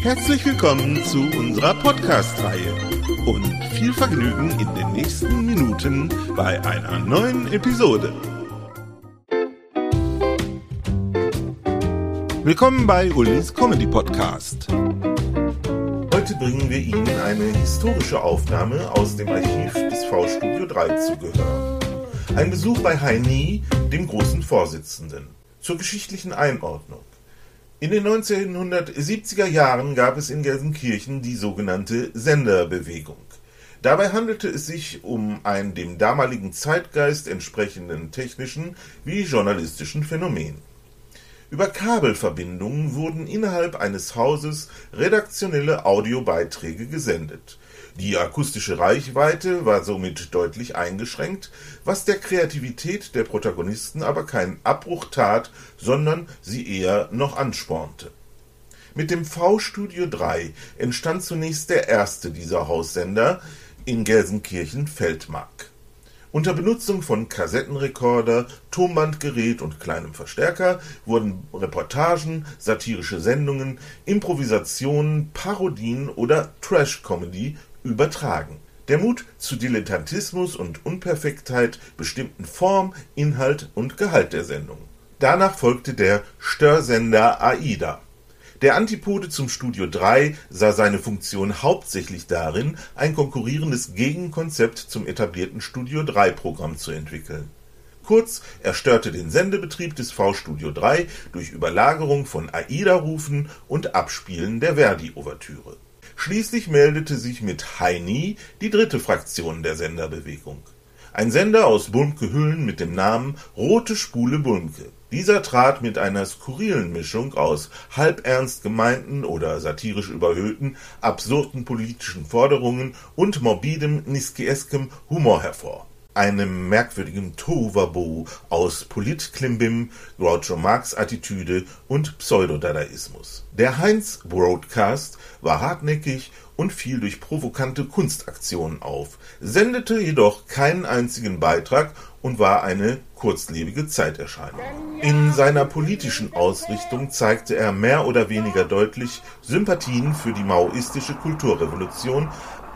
Herzlich willkommen zu unserer Podcast-Reihe und viel Vergnügen in den nächsten Minuten bei einer neuen Episode. Willkommen bei Ulis Comedy Podcast. Heute bringen wir Ihnen eine historische Aufnahme aus dem Archiv des V-Studio 3 zu Gehör. Ein Besuch bei Heini, dem großen Vorsitzenden. Zur geschichtlichen Einordnung. In den 1970er Jahren gab es in Gelsenkirchen die sogenannte Senderbewegung. Dabei handelte es sich um ein dem damaligen Zeitgeist entsprechenden technischen wie journalistischen Phänomen. Über Kabelverbindungen wurden innerhalb eines Hauses redaktionelle Audiobeiträge gesendet die akustische Reichweite war somit deutlich eingeschränkt, was der Kreativität der Protagonisten aber keinen Abbruch tat, sondern sie eher noch anspornte. Mit dem V-Studio 3 entstand zunächst der erste dieser Haussender in Gelsenkirchen-Feldmark. Unter Benutzung von Kassettenrekorder, Tonbandgerät und kleinem Verstärker wurden Reportagen, satirische Sendungen, Improvisationen, Parodien oder Trash-Comedy übertragen. Der Mut zu Dilettantismus und Unperfektheit bestimmten Form, Inhalt und Gehalt der Sendung. Danach folgte der Störsender AIDA. Der Antipode zum Studio 3 sah seine Funktion hauptsächlich darin, ein konkurrierendes Gegenkonzept zum etablierten Studio 3 Programm zu entwickeln. Kurz, er störte den Sendebetrieb des V-Studio 3 durch Überlagerung von AIDA-Rufen und Abspielen der Verdi-Ouvertüre Schließlich meldete sich mit Heini die dritte Fraktion der Senderbewegung. Ein Sender aus Bulmke-Hüllen mit dem Namen Rote Spule Bulmke. Dieser trat mit einer skurrilen Mischung aus halb ernst gemeinten oder satirisch überhöhten, absurden politischen Forderungen und morbidem, niskieskem Humor hervor einem merkwürdigen Tohuwabohu aus Politklimbim, Groucho Marx Attitüde und Pseudodadaismus. Der Heinz Broadcast war hartnäckig und fiel durch provokante Kunstaktionen auf, sendete jedoch keinen einzigen Beitrag und war eine kurzlebige Zeiterscheinung. In seiner politischen Ausrichtung zeigte er mehr oder weniger deutlich Sympathien für die maoistische Kulturrevolution,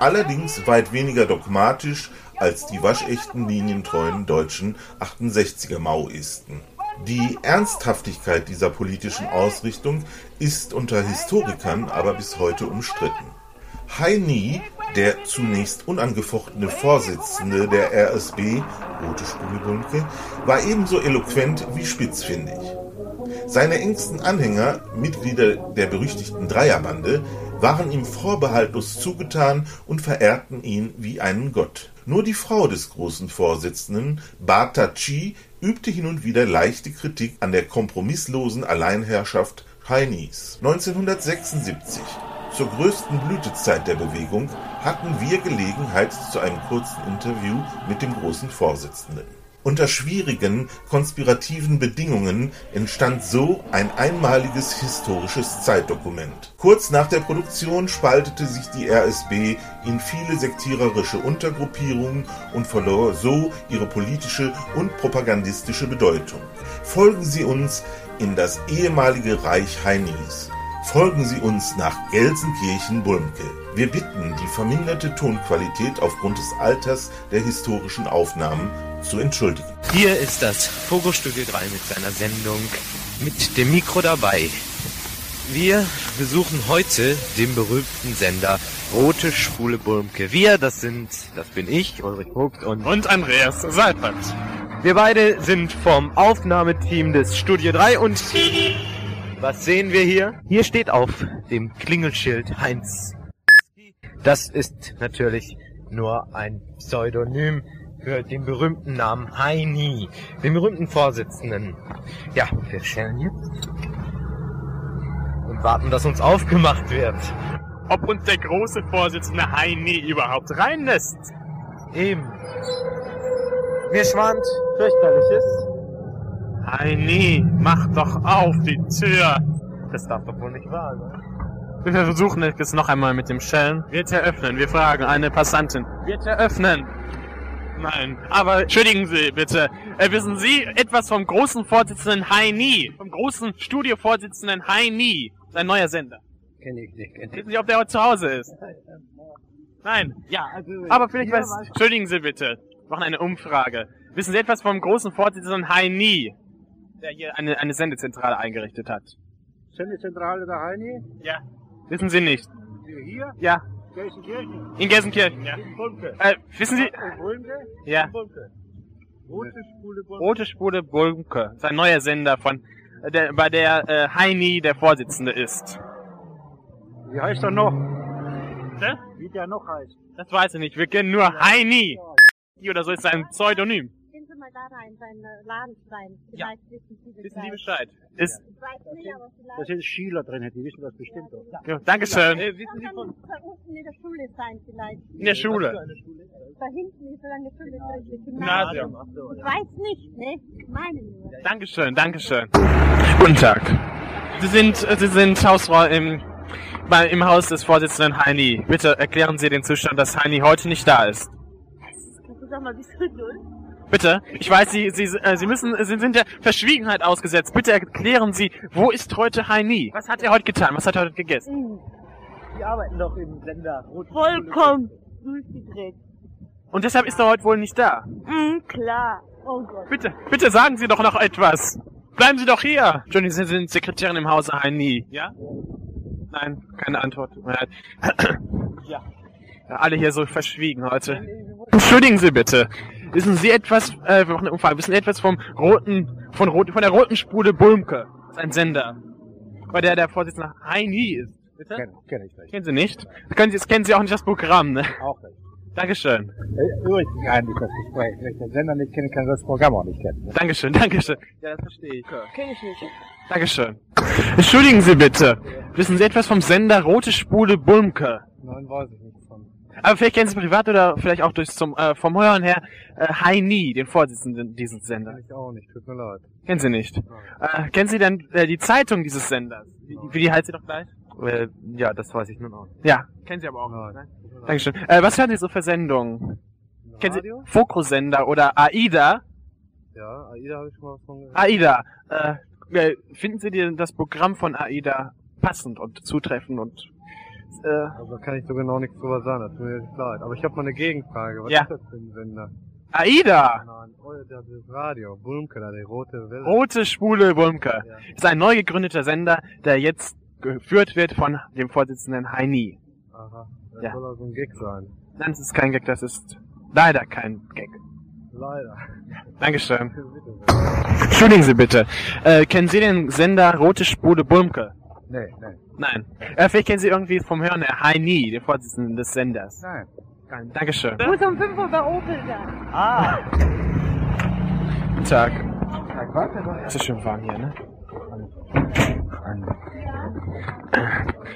allerdings weit weniger dogmatisch als die waschechten linientreuen deutschen 68er Maoisten. Die Ernsthaftigkeit dieser politischen Ausrichtung ist unter Historikern aber bis heute umstritten. Heini, der zunächst unangefochtene Vorsitzende der RSB, Rote Spule Bunke, war ebenso eloquent wie spitzfindig. Seine engsten Anhänger, Mitglieder der berüchtigten Dreierbande, waren ihm vorbehaltlos zugetan und verehrten ihn wie einen Gott. Nur die Frau des großen Vorsitzenden, Bata Chi, übte hin und wieder leichte Kritik an der kompromisslosen Alleinherrschaft Heinis. 1976, zur größten Blütezeit der Bewegung, hatten wir Gelegenheit zu einem kurzen Interview mit dem großen Vorsitzenden. Unter schwierigen, konspirativen Bedingungen entstand so ein einmaliges historisches Zeitdokument. Kurz nach der Produktion spaltete sich die RSB in viele sektiererische Untergruppierungen und verlor so ihre politische und propagandistische Bedeutung. Folgen Sie uns in das ehemalige Reich Heinis. Folgen Sie uns nach Gelsenkirchen-Bulmke. Wir bitten, die verminderte Tonqualität aufgrund des Alters der historischen Aufnahmen zu entschuldigen. Hier ist das Fokusstudio 3 mit seiner Sendung mit dem Mikro dabei. Wir besuchen heute den berühmten Sender Rote Spule Bulmke. Wir, das sind, das bin ich, Ulrich Vogt und, und Andreas Seipert. Wir beide sind vom Aufnahmeteam des Studio 3 und was sehen wir hier? Hier steht auf dem Klingelschild Heinz. Das ist natürlich nur ein Pseudonym für den berühmten Namen Heini, den berühmten Vorsitzenden. Ja, wir stellen hier. und warten, dass uns aufgemacht wird. Ob uns der große Vorsitzende Heini überhaupt reinlässt? Eben. Mir schwant fürchterliches. Heini, mach doch auf die Tür. Das darf doch wohl nicht wahr sein. Wir versuchen es noch einmal mit dem Schellen. Wird er öffnen? Wir fragen eine Passantin. Wird er öffnen? Nein. Aber entschuldigen Sie bitte. Äh, wissen Sie etwas vom großen Vorsitzenden Heini? Vom großen Studiovorsitzenden Heini? Sein neuer Sender. Kenn ich nicht. Kenn ich. Wissen Sie, ob der heute zu Hause ist? Nein. Ja, also, aber vielleicht weiß... Entschuldigen Sie bitte. Wir machen eine Umfrage. Wissen Sie etwas vom großen Vorsitzenden Heini? Der hier eine, eine Sendezentrale eingerichtet hat. Sendezentrale der Heini? Ja. Wissen Sie nicht? Hier? Ja. Gelsenkirchen? In Gelsenkirchen, ja. In Bulmke? Äh, wissen Sie... In? Ja. In. Rote Spule Bulmke. Rote Spule Bulmke. Sein neuer Sender von... äh, Der, bei der äh, Heini der Vorsitzende ist. Wie heißt er noch? Ne? Wie der noch heißt? Das weiß ich nicht. Wir kennen nur Heini. Oder so ist sein Pseudonym. Sie mal da rein, seinen Laden rein. Vielleicht wissen Sie Bescheid. Wissen Sie Bescheid? Ist... Ich weiß nicht, aber Da vielleicht. sind Schüler drin, die wissen das bestimmt doch. Ja, Dankeschön. Das kann da unten in der Schule sein vielleicht. In der Schule. Da hinten ist so eine Schule drin. Gymnasium. Ich weiß nicht, ne? Ich meine nur. Dankeschön, Dankeschön. Guten Tag. Sie sind, äh, Sie sind Hausfrau im, bei, im Haus des Vorsitzenden Heini. Bitte erklären Sie den Zustand, dass Heini heute nicht da ist. Kannst du sag mal, bist du null? Bitte. Ich weiß, Sie, Sie, äh, Sie müssen, Sie sind der Verschwiegenheit ausgesetzt. Bitte erklären Sie, wo ist heute Heini? Was hat er heute getan? Was hat er heute gegessen? Mhm. Die arbeiten doch im Sender. Rote Vollkommen durchgedreht. Und deshalb ist er heute wohl nicht da. Mhm, klar. Oh Gott. Bitte, bitte sagen Sie doch noch etwas. Bleiben Sie doch hier. Johnny, Sie sind Sekretärin im Hause Heini. Ja? Nein, keine Antwort. Ja. Alle hier so verschwiegen heute. Entschuldigen Sie bitte. Wissen Sie etwas, äh, wir machen eine Umfrage, wissen Sie etwas vom roten, von, rot, von der roten Spule Bulmke? Das ist ein Sender. Bei der der Vorsitzende Heini ist. Bitte? Kenn, kenn ich nicht. Kennen Sie nicht? Können Sie, kennen Sie auch nicht das Programm, ne? Auch nicht. Dankeschön. Äh, Übrigens eigentlich das Gespräch. Wenn ich den Sender nicht kenne, kann ich das Programm auch nicht kennen. Dankeschön, Dankeschön. Ja, das verstehe ich. Kenn ich nicht. Dankeschön. Entschuldigen Sie bitte. Wissen Sie etwas vom Sender Rote Spule Bulmke? Nein, weiß ich nicht. Aber vielleicht kennen Sie privat oder vielleicht auch durch zum, äh, vom Hören her äh, Heini, den Vorsitzenden dieses Senders. Ich auch nicht, tut mir leid. Kennen Sie nicht? Äh, kennen Sie denn äh, die Zeitung dieses Senders? Wie, wie die heißt sie doch gleich? Äh, ja, das weiß ich nun auch. Ja, kennen Sie aber auch. Nein. Ne? Dankeschön. Äh, was hören Sie so für Sendungen? Kennen Sie Radio? Fokusender oder AIDA? Ja, AIDA habe ich schon mal von gehört. AIDA. Äh, äh, finden Sie denn das Programm von AIDA passend und zutreffend und äh, Also da kann ich so genau nichts drüber sagen, das tut mir echt leid. Aber ich habe mal eine Gegenfrage. Was Ja. ist das für ein Sender? AIDA, Nein, oh, das ist Radio. Bulmke, da die rote Welle. Rote Spule Bulmke, Ja. ist ein neu gegründeter Sender, der jetzt geführt wird von dem Vorsitzenden Heini. Aha. Das Ja. soll also ein Gag sein. Nein, das ist kein Gag, das ist leider kein Gag. Leider. Dankeschön. Entschuldigen Sie bitte. Äh, kennen Sie den Sender Rote Spule Bulmke? Nee, nee. Nein. Äh, vielleicht kennen Sie irgendwie vom Hören der Heini, den Vorsitzenden des Senders. Nein. Nein. Dankeschön. Muss um 5 Uhr bei Opel sein. Ah! Guten Tag. Sag, warte doch. Es ist schön warm hier, ne?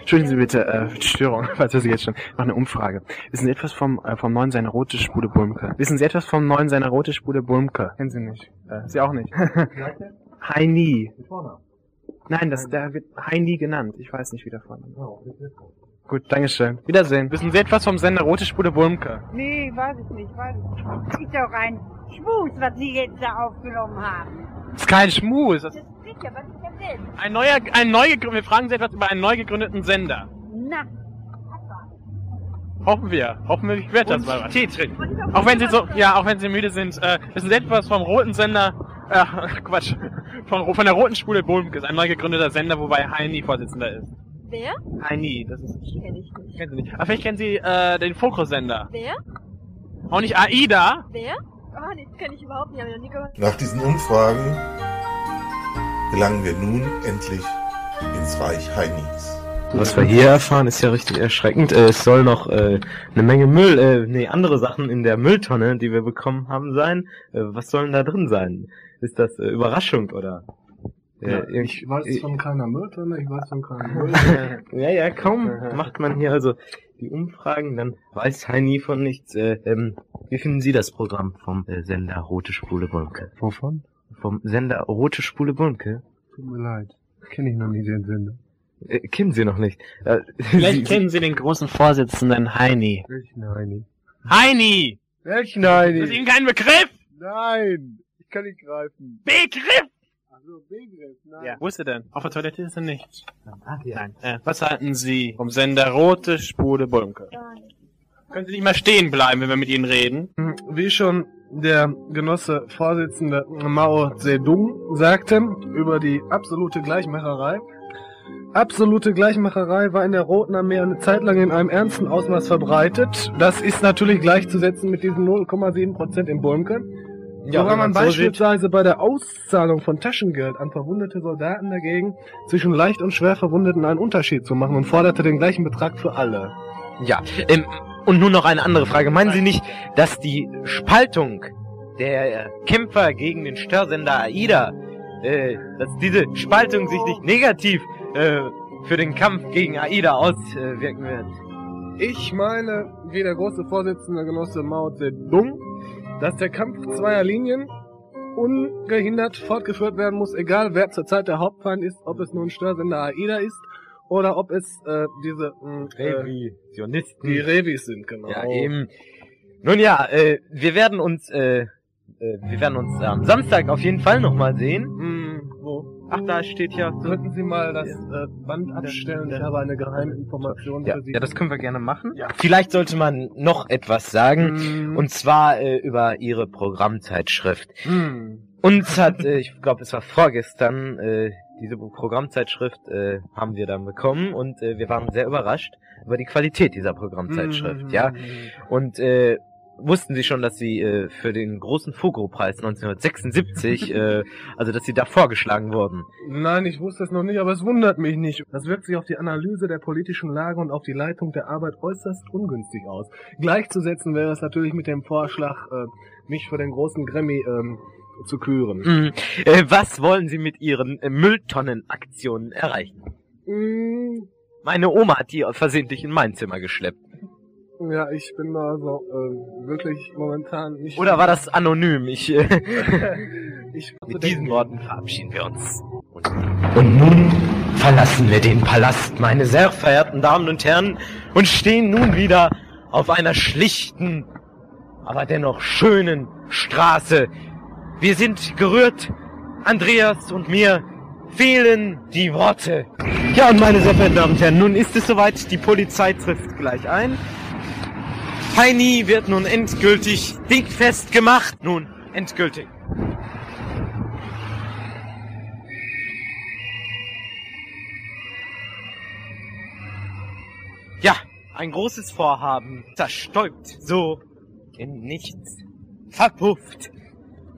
Entschuldigen Sie bitte, äh, die Störung, falls Sie jetzt schon. Ich mache eine Umfrage. Wissen Sie etwas vom, äh, vom neuen seiner rote Spule Bulmke? Wissen Sie etwas vom neuen seiner rote Spule Bulmke? Kennen Sie nicht. Äh, Sie auch nicht. Heini. Nein, das, der wird Heini genannt. Ich weiß nicht, wie der Vorname. Gut, Dankeschön. Wiedersehen. Wissen Sie etwas vom Sender Rote Spule Bulmke? Nee, weiß ich nicht, weiß ich nicht. Ist doch ein Schmus, was Sie jetzt da aufgenommen haben. Das ist kein Schmus. Das Das ist sicher, was ist denn denn? ein neuer, ein neu wir fragen Sie etwas über einen neu gegründeten Sender. Na, Hoffen wir. Hoffen wir, wird das mal was. Tee trinken. ich Auch wenn Sie so, ja, auch wenn Sie müde sind, äh, wissen Sie etwas vom roten Sender, äh, Quatsch, von, von der roten Spule Bulmke, ist ein neu gegründeter Sender, wobei Heini Vorsitzender ist. Wer? Heini, das ist, Kenn ich nicht. kennen Sie nicht. Aber vielleicht kennen Sie, äh, den Fokro-Sender. Wer? Auch nicht AIDA? Wer? Ah, nee, das kenn ich überhaupt nicht, hab ich noch nie gehört. Nach diesen Umfragen gelangen wir nun endlich ins Reich Heinis. Was wir hier erfahren, ist ja richtig erschreckend. Äh, es soll noch äh, eine Menge Müll, äh, nee, andere Sachen in der Mülltonne, die wir bekommen haben, sein. Äh, was sollen da drin sein? Ist das äh, Überraschung oder? Äh, ich weiß von keiner Mülltonne, ich weiß von keinem Müll. ja, ja, kaum macht man hier also die Umfragen, dann weiß Heini von nichts. Äh, ähm, wie finden Sie das Programm vom äh, Sender Rote Spule Bulke? Wovon? Vom Sender Rote Spule Bulke? Tut mir leid. Kenne ich noch nie den Sender. Äh, kennen Sie noch nicht. Äh, Vielleicht Sie- kennen Sie den großen Vorsitzenden Heini. Welchen Heini? Heini! Welchen Das ist Heini? Ihnen kein Begriff! Nein! Ich kann nicht greifen. Begriff! Also Begriff, nein. Ja. Wo ist er denn? Auf der Toilette ist er nicht. Ah, ja. Nein. Äh, was halten Sie vom Sender Rote Spule Bulmke? Können Sie nicht mal stehen bleiben, wenn wir mit Ihnen reden? Hm, Wie schon der Genosse Vorsitzende Mao Zedong sagte über die absolute Gleichmacherei. Absolute Gleichmacherei war in der Roten Armee eine Zeit lang in einem ernsten Ausmaß verbreitet. Das ist natürlich gleichzusetzen mit diesen 0,7 Prozent im Bulmke. Ja, wenn man man so beispielsweise bei der Auszahlung von Taschengeld an verwundete Soldaten dagegen zwischen leicht und schwer Verwundeten einen Unterschied zu machen und forderte den gleichen Betrag für alle. Ja, ähm, und nun noch eine andere Frage. Meinen Sie nicht, dass die Spaltung der Kämpfer gegen den Störsender AIDA, äh, dass diese Spaltung sich nicht negativ äh, für den Kampf gegen AIDA auswirken wird? Ich meine, wie der große Vorsitzende Genosse Mao Zedong, dass der Kampf zweier Linien ungehindert fortgeführt werden muss, egal wer zurzeit der Hauptfeind ist, ob es nun Störsender AIDA ist oder ob es äh, diese mh, äh, Revisionisten. die Revis sind, genau. Ja, eben. Nun ja, äh, wir werden uns, äh, äh, wir werden uns am Samstag auf jeden Fall nochmal sehen. Hm, wo? Ach, da steht ja. Könnten Sie mal das äh, Band abstellen? Ich habe eine geheime Information Ja, für Sie. ja, das können wir gerne machen. Ja. Vielleicht sollte man noch etwas sagen. Hm, Und zwar äh, über ihre Programmzeitschrift. hm. Uns hat, äh, ich glaube, es war vorgestern, äh, diese Programmzeitschrift äh, haben wir dann bekommen und äh, wir waren sehr überrascht über die Qualität dieser Programmzeitschrift, Hm, ja. Und äh, wussten Sie schon, dass Sie äh, für den großen Fugro-Preis 1976, äh, also dass Sie da vorgeschlagen wurden? Nein, ich wusste es noch nicht, aber es wundert mich nicht. Das wirkt sich auf die Analyse der politischen Lage und auf die Leitung der Arbeit äußerst ungünstig aus. Gleichzusetzen wäre es natürlich mit dem Vorschlag, äh, mich für den großen Grammy ähm, zu küren. Mhm. Äh, was wollen Sie mit Ihren äh, Mülltonnenaktionen erreichen? Mm, Meine Oma hat die versehentlich in mein Zimmer geschleppt. Ja, ich bin da also äh, wirklich momentan nicht. Oder war das anonym? Ich, äh, ich mit diesen Worten verabschieden wir uns. Und, und nun verlassen wir den Palast, meine sehr verehrten Damen und Herren, und stehen nun wieder auf einer schlichten, aber dennoch schönen Straße. Wir sind gerührt, Andreas und mir fehlen die Worte. Ja, und meine sehr verehrten Damen und Herren, nun ist es soweit, die Polizei trifft gleich ein. Heini wird nun endgültig dingfest gemacht. Nun, endgültig. Ja, ein großes Vorhaben zerstäubt so in nichts. Verpufft.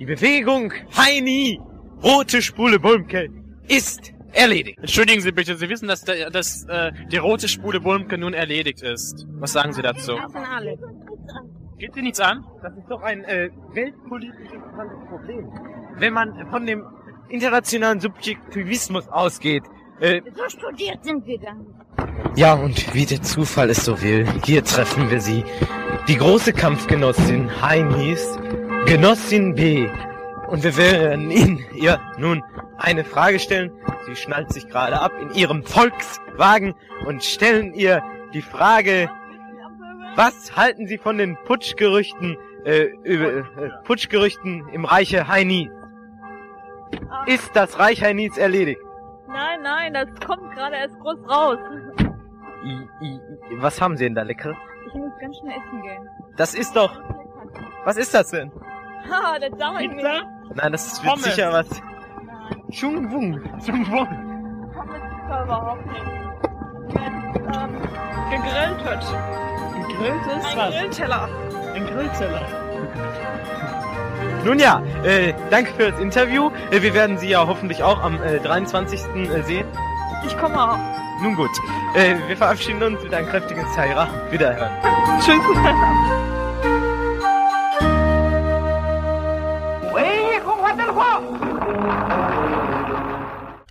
Die Bewegung Heini, rote Spule Bulmke, ist erledigt. Entschuldigen Sie bitte, Sie wissen, dass, der, dass äh, die rote Spule Bulmke nun erledigt ist. Was sagen Sie dazu? Geht Sie nichts an? Das ist doch ein äh, weltpolitisch interessantes Problem. Wenn man von dem internationalen Subjektivismus ausgeht. Äh, So studiert sind wir dann. ja, und wie der Zufall es so will, hier treffen wir sie. Die große Kampfgenossin Heinis, Genossin B. Und wir werden Ihnen ihr nun eine Frage stellen. Sie schnallt sich gerade ab in ihrem Volkswagen und stellen ihr die Frage, was halten Sie von den Putschgerüchten, äh, über, äh, Putschgerüchten im Reiche Heini? Ist das Reich Heinis erledigt? Nein, nein, das kommt gerade erst groß raus. I, I, was haben Sie denn da leckeres? Ich muss ganz schnell essen gehen. Das ist doch, was ist das denn? Haha, das sag ich nicht. Nein, das ist wird Pommes. sicher was. Nein, Chung Wung. Pommes ist da überhaupt nicht. Ähm, gegrillt wird. Gegrillt ist Ein Grillteller. Ein Grillteller. Nun ja, äh, danke für das Interview. Äh, wir werden Sie ja hoffentlich auch am äh, 23. Äh, sehen. Ich komme auch. Nun gut, äh, wir verabschieden uns mit einem kräftigen Zaira. Wiederhören. Tschüss.